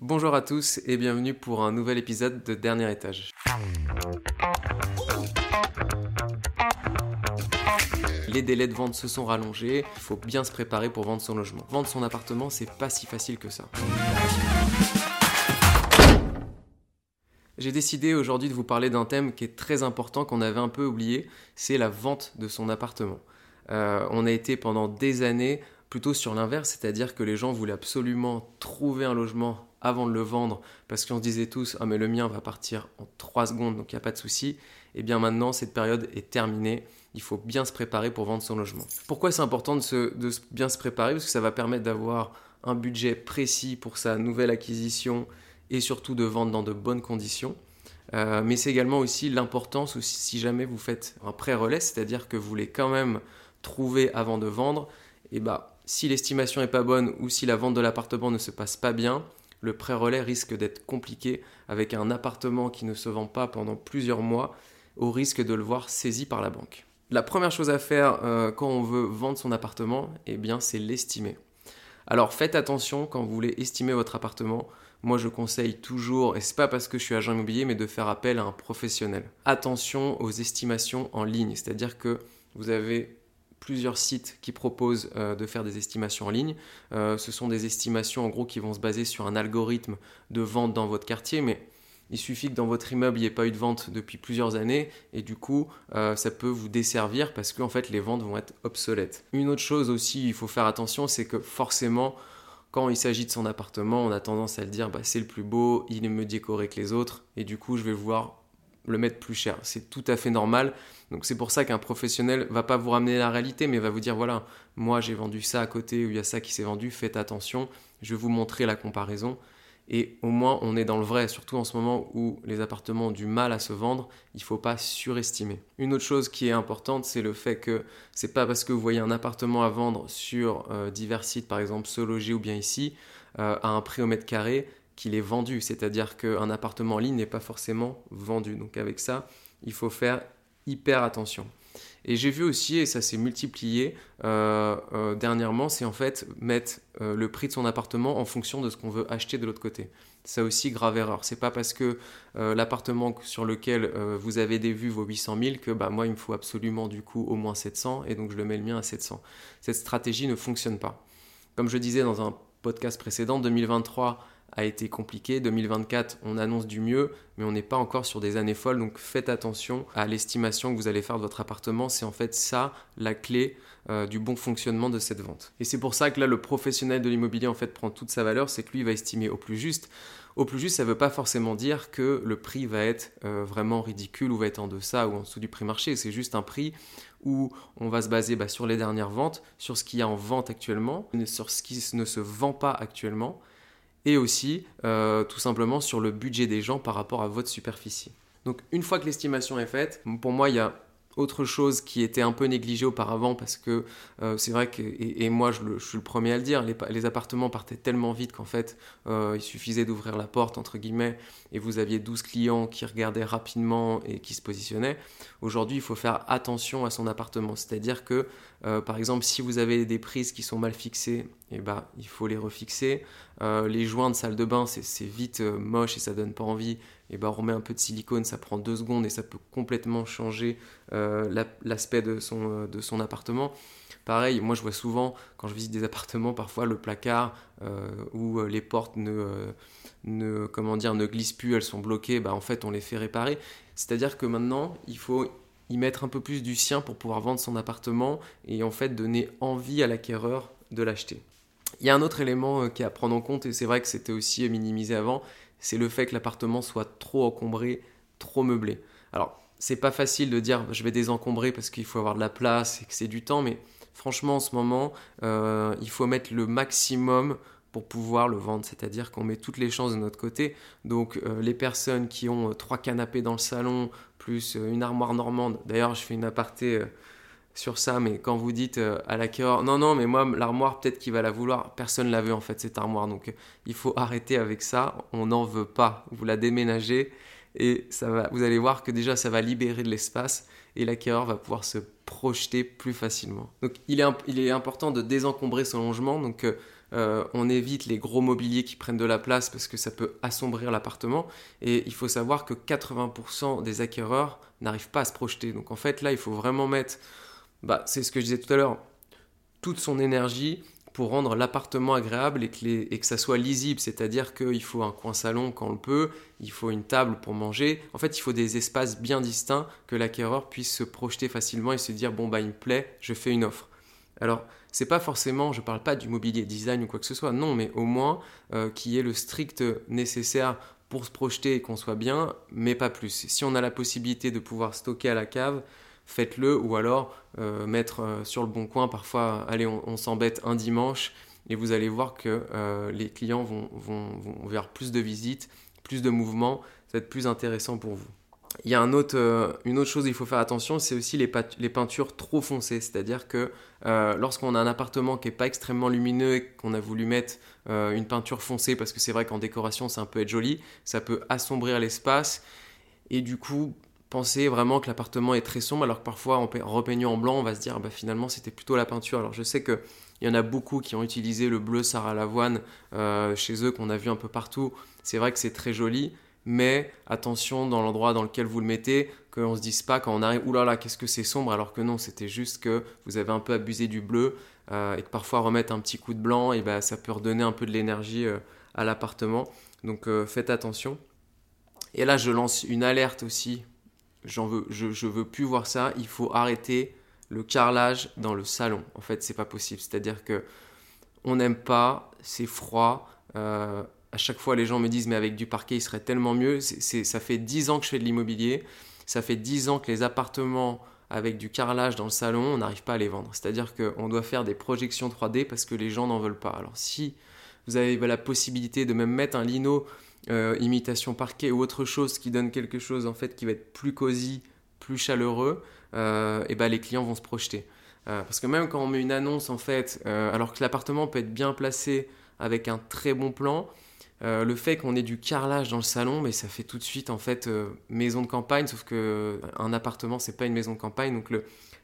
Bonjour à tous et bienvenue pour un nouvel épisode de Dernier étage. Les délais de vente se sont rallongés, il faut bien se préparer pour vendre son logement. Vendre son appartement, c'est pas si facile que ça. J'ai décidé aujourd'hui de vous parler d'un thème qui est très important qu'on avait un peu oublié, c'est la vente de son appartement. Euh, on a été pendant des années plutôt sur l'inverse, c'est-à-dire que les gens voulaient absolument trouver un logement avant de le vendre parce qu'on se disait tous ah mais le mien va partir en 3 secondes donc il n'y a pas de souci. Et eh bien maintenant cette période est terminée, il faut bien se préparer pour vendre son logement. Pourquoi c'est important de, bien se préparer? Parce que ça va permettre d'avoir un budget précis pour sa nouvelle acquisition et surtout de vendre dans de bonnes conditions. Euh, mais c'est également aussi l'importance si jamais vous faites un pré-relais, c'est-à-dire que vous voulez quand même trouver avant de vendre, et eh bah si l'estimation n'est pas bonne ou si la vente de l'appartement ne se passe pas bien, le pré-relais risque d'être compliqué avec un appartement qui ne se vend pas pendant plusieurs mois au risque de le voir saisi par la banque. La première chose à faire euh, quand on veut vendre son appartement, eh bien, c'est l'estimer. Alors faites attention quand vous voulez estimer votre appartement. Moi, je conseille toujours, et c'est pas parce que je suis agent immobilier, mais de faire appel à un professionnel. Attention aux estimations en ligne, c'est-à-dire que vous avez plusieurs sites qui proposent euh, de faire des estimations en ligne. Euh, ce sont des estimations en gros qui vont se baser sur un algorithme de vente dans votre quartier, mais il suffit que dans votre immeuble il n'y ait pas eu de vente depuis plusieurs années et du coup euh, ça peut vous desservir parce que en fait les ventes vont être obsolètes. Une autre chose aussi, il faut faire attention, c'est que forcément quand il s'agit de son appartement, on a tendance à le dire bah, c'est le plus beau, il est mieux décoré que les autres et du coup je vais voir le mettre plus cher. C'est tout à fait normal. Donc c'est pour ça qu'un professionnel va pas vous ramener la réalité, mais va vous dire voilà, moi j'ai vendu ça à côté ou il y a ça qui s'est vendu, faites attention, je vais vous montrer la comparaison. Et au moins on est dans le vrai, surtout en ce moment où les appartements ont du mal à se vendre, il ne faut pas surestimer. Une autre chose qui est importante, c'est le fait que c'est pas parce que vous voyez un appartement à vendre sur euh, divers sites, par exemple Sologer ou bien ici, euh, à un prix au mètre carré, qu'il est vendu. C'est-à-dire qu'un appartement en ligne n'est pas forcément vendu. Donc avec ça, il faut faire hyper attention. Et j'ai vu aussi, et ça s'est multiplié euh, euh, dernièrement, c'est en fait mettre euh, le prix de son appartement en fonction de ce qu'on veut acheter de l'autre côté. Ça aussi, grave erreur. C'est pas parce que l'appartement sur lequel vous avez des vues vaut 800 000 que bah, moi, il me faut absolument du coup au moins 700 et donc je le mets le mien à 700. Cette stratégie ne fonctionne pas. Comme je disais dans un podcast précédent, 2023 a été compliqué. 2024, on annonce du mieux, mais on n'est pas encore sur des années folles. Donc faites attention à l'estimation que vous allez faire de votre appartement. C'est en fait ça la clé euh, du bon fonctionnement de cette vente. Et c'est pour ça que là, le professionnel de l'immobilier en fait prend toute sa valeur. C'est que lui va estimer au plus juste. Au plus juste, ça ne veut pas forcément dire que le prix va être euh, vraiment ridicule ou va être en deçà ou en dessous du prix marché. C'est juste un prix où on va se baser bah, sur les dernières ventes, sur ce qu'il y a en vente actuellement, sur ce qui ne se vend pas actuellement et aussi euh, tout simplement sur le budget des gens par rapport à votre superficie. Donc une fois que l'estimation est faite, pour moi il y a autre chose qui était un peu négligée auparavant parce que euh, c'est vrai que, et, moi je, suis le premier à le dire, les, appartements partaient tellement vite qu'en fait euh, il suffisait d'ouvrir la porte entre guillemets et vous aviez 12 clients qui regardaient rapidement et qui se positionnaient. Aujourd'hui il faut faire attention à son appartement, c'est-à-dire que euh, par exemple si vous avez des prises qui sont mal fixées, eh ben, il faut les refixer. les joints de salle de bain c'est vite moche et ça donne pas envie et ben on remet un peu de silicone, ça prend deux secondes et ça peut complètement changer euh, l'aspect de son, euh, appartement. Pareil, moi je vois souvent quand je visite des appartements, parfois le placard euh, où les portes ne, ne glissent plus, elles sont bloquées, bah, en fait on les fait réparer. C'est-à-dire que maintenant il faut y mettre un peu plus du sien pour pouvoir vendre son appartement et en fait donner envie à l'acquéreur de l'acheter. Il y a un autre élément qui est à prendre en compte et c'est vrai que c'était aussi minimisé avant, c'est le fait que l'appartement soit trop encombré, trop meublé. Alors, c'est pas facile de dire je vais désencombrer parce qu'il faut avoir de la place et que c'est du temps, mais franchement, en ce moment, euh, il faut mettre le maximum pour pouvoir le vendre, c'est-à-dire qu'on met toutes les chances de notre côté. Donc, euh, les personnes qui ont euh, trois canapés dans le salon, plus une armoire normande, d'ailleurs, je fais une aparté sur ça, mais quand vous dites euh, à l'acquéreur, non, non, mais moi, l'armoire, peut-être qu'il va la vouloir, personne la veut en fait, cette armoire. Donc, il faut arrêter avec ça, on n'en veut pas. Vous la déménagez et ça va, vous allez voir que déjà, ça va libérer de l'espace et l'acquéreur va pouvoir se projeter plus facilement. Donc, il est, il est important de désencombrer son logement. Donc, euh, on évite les gros mobiliers qui prennent de la place parce que ça peut assombrir l'appartement. Et il faut savoir que 80% des acquéreurs n'arrivent pas à se projeter. Donc en fait, là, il faut vraiment mettre, bah, c'est ce que je disais tout à l'heure, toute son énergie pour rendre l'appartement agréable et que, et que ça soit lisible, c'est-à-dire qu'il faut un coin salon quand on le peut, il faut une table pour manger. En fait, il faut des espaces bien distincts que l'acquéreur puisse se projeter facilement et se dire bon bah il me plaît, je fais une offre. Alors, c'est pas forcément, je parle pas du mobilier design ou quoi que ce soit, non, mais au moins euh, qu'il y ait le strict nécessaire pour se projeter et qu'on soit bien, mais pas plus. Si on a la possibilité de pouvoir stocker à la cave, faites-le, ou alors euh, mettre euh, sur le bon coin, parfois, allez, on, s'embête un dimanche, et vous allez voir que euh, les clients vont, vont, vont, vers plus de visites, plus de mouvements, ça va être plus intéressant pour vous. Il y a autre, une autre chose il faut faire attention, c'est aussi les, peintures trop foncées. C'est-à-dire que lorsqu'on a un appartement qui n'est pas extrêmement lumineux et qu'on a voulu mettre une peinture foncée, parce que c'est vrai qu'en décoration, ça peut être joli, ça peut assombrir l'espace. Et du coup, penser vraiment que l'appartement est très sombre, alors que parfois en repeignant en blanc, on va se dire bah, finalement c'était plutôt la peinture. Alors je sais qu'il y en a beaucoup qui ont utilisé le bleu Sarah Lavoine euh, chez eux, qu'on a vu un peu partout. C'est vrai que c'est très joli, mais attention dans l'endroit dans lequel vous le mettez, qu'on ne se dise pas quand on arrive, oulala, qu'est-ce que c'est sombre, alors que non, c'était juste que vous avez un peu abusé du bleu euh, et que parfois remettre un petit coup de blanc, et bah, ça peut redonner un peu de l'énergie euh, à l'appartement. Donc faites attention. Et là, je lance une alerte aussi veux, je, je veux plus voir ça. Il faut arrêter le carrelage dans le salon. En fait, c'est pas possible. C'est-à-dire que on n'aime pas, c'est froid. Euh, à chaque fois, les gens me disent mais avec du parquet, il serait tellement mieux. Ça fait 10 ans que je fais de l'immobilier. Ça fait 10 ans que les appartements avec du carrelage dans le salon, on n'arrive pas à les vendre. C'est-à-dire qu'on doit faire des projections 3D parce que les gens n'en veulent pas. Alors si vous avez la possibilité de même mettre un lino euh, imitation parquet ou autre chose qui donne quelque chose en fait qui va être plus cosy, plus chaleureux, euh, et ben les clients vont se projeter. Euh, parce que même quand on met une annonce en fait, alors que l'appartement peut être bien placé avec un très bon plan, le fait qu'on ait du carrelage dans le salon, mais ça fait tout de suite en fait maison de campagne, sauf que un appartement c'est pas une maison de campagne, donc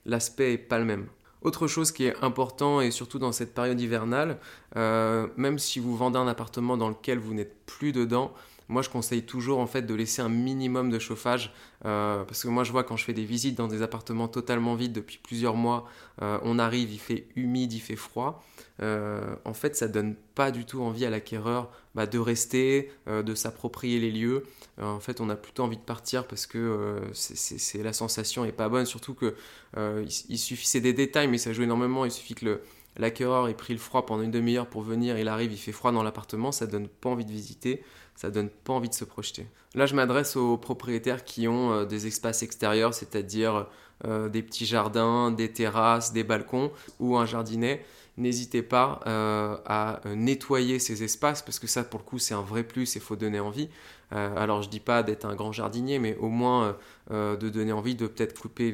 l'aspect est pas le même. Autre chose qui est important, et surtout dans cette période hivernale, euh, même si vous vendez un appartement dans lequel vous n'êtes plus dedans, moi je conseille toujours en fait de laisser un minimum de chauffage euh, parce que moi je vois quand je fais des visites dans des appartements totalement vides depuis plusieurs mois, euh, on arrive, il fait humide, il fait froid. en fait, ça donne pas du tout envie à l'acquéreur bah, de rester, de s'approprier les lieux. en fait, on a plutôt envie de partir parce que c'est la sensation est pas bonne. Surtout que il, suffit, c'est des détails, mais ça joue énormément. Il suffit que l'acquéreur ait pris le froid pendant une demi-heure pour venir, il arrive, il fait froid dans l'appartement, ça donne pas envie de visiter ça donne pas envie de se projeter. Là, je m'adresse aux propriétaires qui ont euh, des espaces extérieurs, c'est-à-dire euh, des petits jardins, des terrasses, des balcons ou un jardinet. N'hésitez pas euh, à nettoyer ces espaces parce que ça, pour le coup, c'est un vrai plus et il faut donner envie. alors, je dis pas d'être un grand jardinier, mais au moins de donner envie de peut-être couper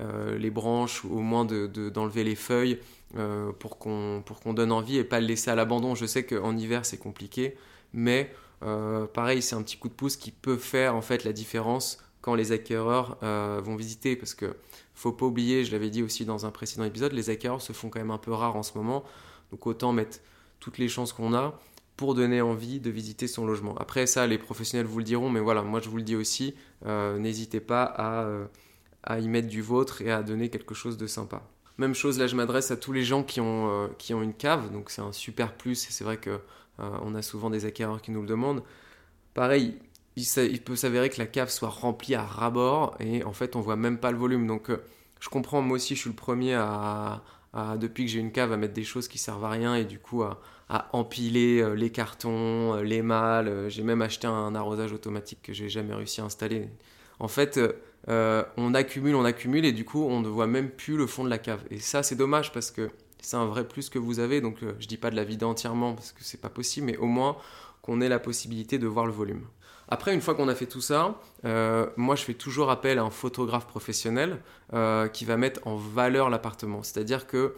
les, branches ou au moins d'enlever de, les feuilles pour qu'on donne envie et pas le laisser à l'abandon. Je sais qu'en hiver, c'est compliqué, mais euh, pareil, c'est un petit coup de pouce qui peut faire en fait la différence quand les acquéreurs euh, vont visiter parce que faut pas oublier, je l'avais dit aussi dans un précédent épisode, les acquéreurs se font quand même un peu rares en ce moment, donc autant mettre toutes les chances qu'on a pour donner envie de visiter son logement. Après ça, les professionnels vous le diront, mais voilà, moi je vous le dis aussi, euh, n'hésitez pas à, à, y mettre du vôtre et à donner quelque chose de sympa. Même chose, là je m'adresse à tous les gens qui ont, qui ont une cave, donc c'est un super plus, et c'est vrai que euh, on a souvent des acquéreurs qui nous le demandent. Pareil, il, peut s'avérer que la cave soit remplie à ras-bord et en fait on voit même pas le volume. Donc euh, je comprends, moi aussi je suis le premier à, depuis que j'ai une cave à mettre des choses qui servent à rien et du coup à, empiler euh, les cartons, les malles. J'ai même acheté un arrosage automatique que j'ai jamais réussi à installer. En fait, on accumule, on accumule et du coup on ne voit même plus le fond de la cave. Et ça c'est dommage parce que c'est un vrai plus que vous avez. Donc euh, je dis pas de la vider entièrement parce que c'est pas possible, mais au moins qu'on ait la possibilité de voir le volume. Après, une fois qu'on a fait tout ça, euh, moi je fais toujours appel à un photographe professionnel euh, qui va mettre en valeur l'appartement. C'est-à-dire que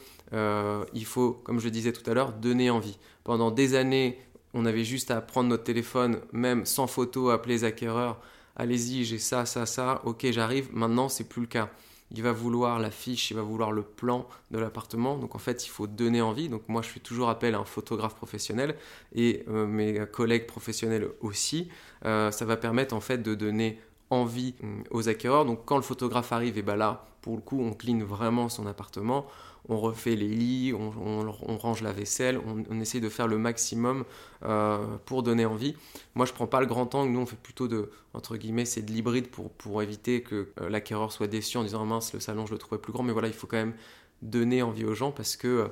il faut, comme je le disais tout à l'heure, donner envie. Pendant des années, on avait juste à prendre notre téléphone, même sans photo, appeler les acquéreurs. Allez-y, j'ai ça, ça, ça. Ok, j'arrive. Maintenant, c'est plus le cas il va vouloir la fiche, il va vouloir le plan de l'appartement. Donc en fait, il faut donner envie. Donc moi, je fais toujours appel à un photographe professionnel et euh, mes collègues professionnels aussi. Euh, ça va permettre en fait de donner envie hum, aux acquéreurs. Donc quand le photographe arrive, et ben là, pour le coup, on clean vraiment son appartement on refait les lits, on, range la vaisselle, on, essaie de faire le maximum euh, pour donner envie. Moi, je prends pas le grand angle, nous on fait plutôt de, entre guillemets, c'est de l'hybride pour, éviter que euh, l'acquéreur soit déçu en disant mince, le salon je le trouvais plus grand, mais voilà, il faut quand même donner envie aux gens parce que euh,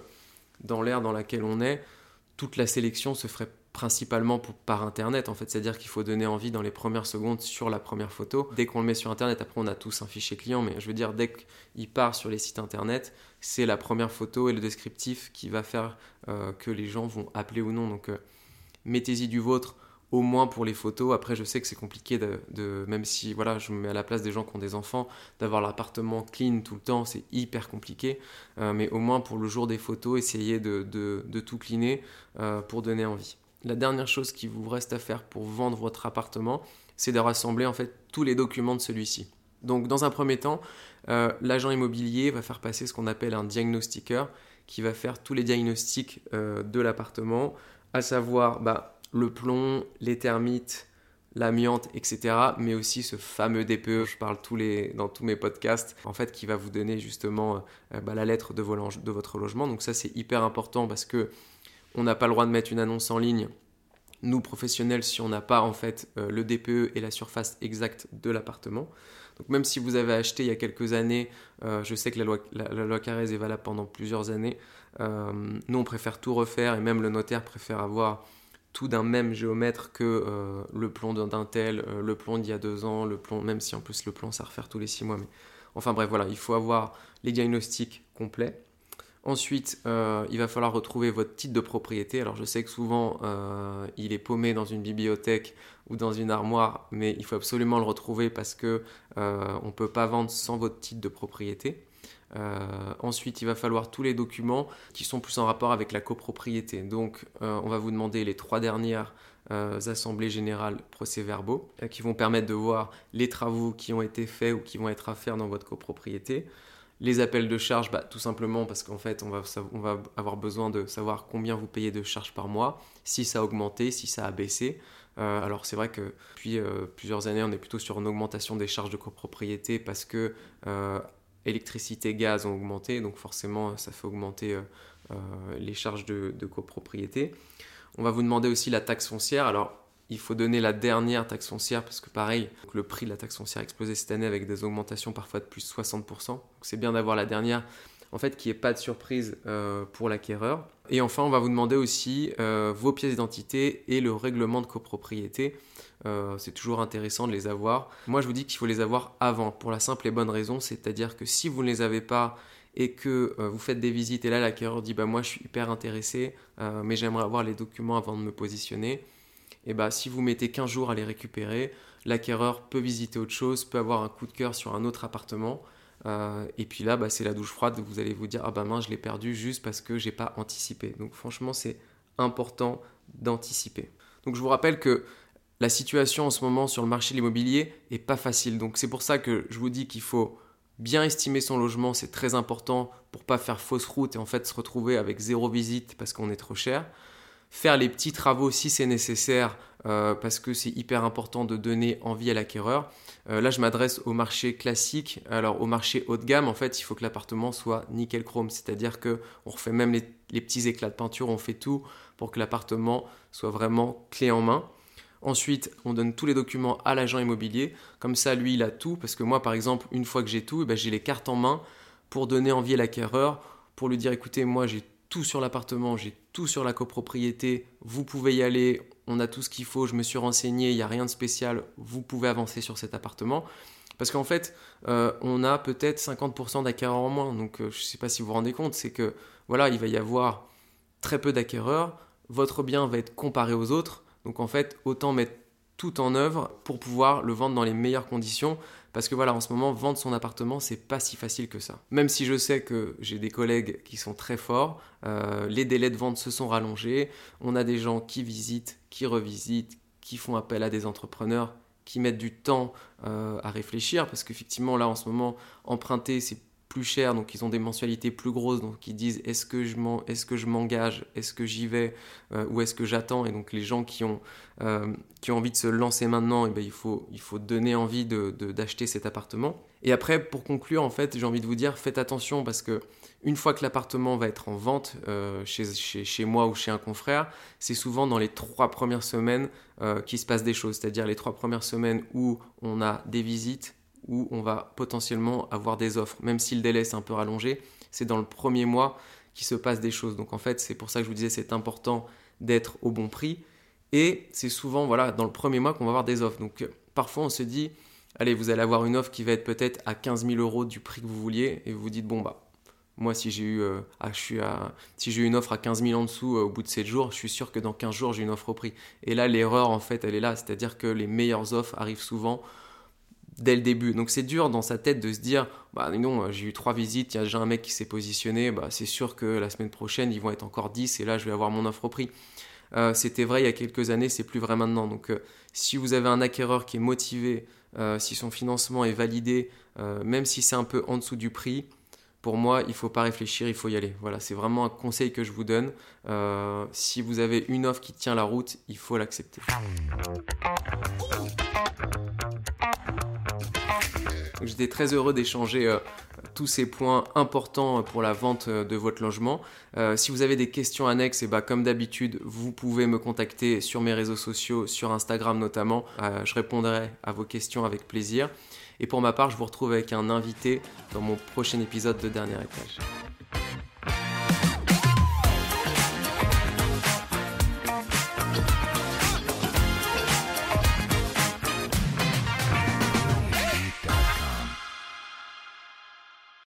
dans l'ère dans laquelle on est, toute la sélection se ferait principalement par internet en fait c'est à dire qu'il faut donner envie dans les premières secondes sur la première photo dès qu'on le met sur internet après on a tous un fichier client mais je veux dire dès qu'il part sur les sites internet c'est la première photo et le descriptif qui va faire euh, que les gens vont appeler ou non donc euh, mettez-y du vôtre au moins pour les photos. Après, je sais que c'est compliqué de, même si voilà, je me mets à la place des gens qui ont des enfants, d'avoir l'appartement clean tout le temps, c'est hyper compliqué. Euh, mais au moins pour le jour des photos, essayez de, tout cleaner pour donner envie. La dernière chose qui vous reste à faire pour vendre votre appartement, c'est de rassembler en fait tous les documents de celui-ci. Donc, dans un premier temps, euh, l'agent immobilier va faire passer ce qu'on appelle un diagnostiqueur qui va faire tous les diagnostics de l'appartement, à savoir bah, le plomb, les termites, l'amiante, etc. Mais aussi ce fameux DPE, je parle dans tous mes podcasts, en fait, qui va vous donner justement euh, bah, la lettre de, de, votre logement. Donc ça, c'est hyper important parce que on n'a pas le droit de mettre une annonce en ligne. Nous, professionnels, si on n'a pas en fait euh, le DPE et la surface exacte de l'appartement. Donc même si vous avez acheté il y a quelques années, euh, je sais que la loi, la, Carrez est valable pendant plusieurs années, nous on préfère tout refaire et même le notaire préfère avoir tout d'un même géomètre que euh, le plomb d'un tel, euh, le plomb d'il y a deux ans, le plomb, même si en plus le plomb ça refaire tous les six mois. Enfin bref, voilà, il faut avoir les diagnostics complets. Ensuite, euh, il va falloir retrouver votre titre de propriété. Alors je sais que souvent il est paumé dans une bibliothèque ou dans une armoire, mais il faut absolument le retrouver parce que on ne peut pas vendre sans votre titre de propriété. Euh, ensuite, il va falloir tous les documents qui sont plus en rapport avec la copropriété. Donc, euh, on va vous demander les trois dernières euh, assemblées générales procès-verbaux qui vont permettre de voir les travaux qui ont été faits ou qui vont être à faire dans votre copropriété. Les appels de charges, bah, tout simplement parce qu'en fait, on va, avoir besoin de savoir combien vous payez de charges par mois, si ça a augmenté, si ça a baissé. alors c'est vrai que depuis plusieurs années, on est plutôt sur une augmentation des charges de copropriété parce que électricité, gaz ont augmenté, donc forcément ça fait augmenter euh, euh, les charges de, copropriété. On va vous demander aussi la taxe foncière. Il faut donner la dernière taxe foncière parce que pareil, le prix de la taxe foncière a explosé cette année avec des augmentations parfois de plus de 60%. c'est bien d'avoir la dernière en fait, qu'il n'y pas de surprise euh, pour l'acquéreur. Et enfin, on va vous demander aussi euh, vos pièces d'identité et le règlement de copropriété. Euh, c'est toujours intéressant de les avoir. Moi, je vous dis qu'il faut les avoir avant, pour la simple et bonne raison, c'est-à-dire que si vous ne les avez pas et que vous faites des visites et là l'acquéreur dit bah moi je suis hyper intéressé mais j'aimerais avoir les documents avant de me positionner et bah si vous mettez 15 jours à les récupérer l'acquéreur peut visiter autre chose peut avoir un coup de cœur sur un autre appartement euh, et puis là, bah, c'est la douche froide. Vous allez vous dire, ah bah mince, je l'ai perdu juste parce que j'ai pas anticipé. Donc franchement, c'est important d'anticiper. Donc je vous rappelle que la situation en ce moment sur le marché de l'immobilier est pas facile. Donc c'est pour ça que je vous dis qu'il faut bien estimer son logement, c'est très important pour pas faire fausse route et en fait se retrouver avec zéro visite parce qu'on est trop cher faire les petits travaux si c'est nécessaire, euh, parce que c'est hyper important de donner envie à l'acquéreur. Euh, là, je m'adresse au marché classique. Alors, au marché haut de gamme, en fait, il faut que l'appartement soit nickel chrome, c'est-à-dire que on refait même les, petits éclats de peinture, on fait tout pour que l'appartement soit vraiment clé en main. Ensuite, on donne tous les documents à l'agent immobilier. Comme ça, lui, il a tout. Parce que moi, par exemple, une fois que j'ai tout, eh ben, j'ai les cartes en main pour donner envie à l'acquéreur, pour lui dire, écoutez, moi, j'ai sur l'appartement, j'ai tout sur la copropriété, vous pouvez y aller, on a tout ce qu'il faut, je me suis renseigné, il n'y a rien de spécial, vous pouvez avancer sur cet appartement. Parce qu'en fait, euh, on a peut-être 50% d'acquéreurs en moins. Donc euh, je ne sais pas si vous vous rendez compte, c'est que voilà, il va y avoir très peu d'acquéreurs, votre bien va être comparé aux autres. Donc en fait, autant mettre tout en œuvre pour pouvoir le vendre dans les meilleures conditions. Parce que voilà, en ce moment, vendre son appartement, c'est pas si facile que ça. Même si je sais que j'ai des collègues qui sont très forts, euh, les délais de vente se sont rallongés. On a des gens qui visitent, qui revisitent, qui font appel à des entrepreneurs, qui mettent du temps à réfléchir, parce qu'effectivement, là, en ce moment, emprunter, c'est plus cher, donc ils ont des mensualités plus grosses, donc ils disent est-ce que je m'engage, est-ce que j'y vais, euh, ou est-ce que j'attends, et donc les gens qui ont, euh, envie de se lancer maintenant, et eh ben, il, faut, donner envie d'acheter cet appartement. Et après, pour conclure, en fait, j'ai envie de vous dire, faites attention parce que une fois que l'appartement va être en vente euh, chez, chez, chez, moi ou chez un confrère, c'est souvent dans les trois premières semaines qu'il se passe des choses, c'est-à-dire les trois premières semaines où on a des visites, où on va potentiellement avoir des offres. Même si le délai est un peu rallongé, c'est dans le premier mois qu'il se passe des choses. Donc en fait, c'est pour ça que je vous disais, c'est important d'être au bon prix. Et c'est souvent voilà, dans le premier mois qu'on va avoir des offres. Donc parfois on se dit, allez, vous allez avoir une offre qui va être peut-être à 15 000 euros du prix que vous vouliez, et vous vous dites, bon bah, moi si j'ai eu, euh, ah, si j'ai une offre à 15 000 en dessous euh, au bout de 7 jours, je suis sûr que dans 15 jours j'ai une offre au prix. Et là, l'erreur en fait, elle est là, c'est-à-dire que les meilleures offres arrivent souvent dès le début. Donc c'est dur dans sa tête de se dire, bah non, j'ai eu trois visites, il y a déjà un mec qui s'est positionné, bah c'est sûr que la semaine prochaine ils vont être encore 10 et là je vais avoir mon offre au prix. Euh, c'était vrai il y a quelques années, c'est plus vrai maintenant. Donc euh, si vous avez un acquéreur qui est motivé, euh, si son financement est validé, même si c'est un peu en dessous du prix, pour moi, il ne faut pas réfléchir, il faut y aller. Voilà, c'est vraiment un conseil que je vous donne. si vous avez une offre qui tient la route, il faut l'accepter. J'étais très heureux d'échanger euh, tous ces points importants pour la vente euh, de votre logement. Euh, si vous avez des questions annexes, et eh bah, ben, comme d'habitude, vous pouvez me contacter sur mes réseaux sociaux, sur Instagram notamment. je répondrai à vos questions avec plaisir. Et pour ma part, je vous retrouve avec un invité dans mon prochain épisode de Dernier Étage.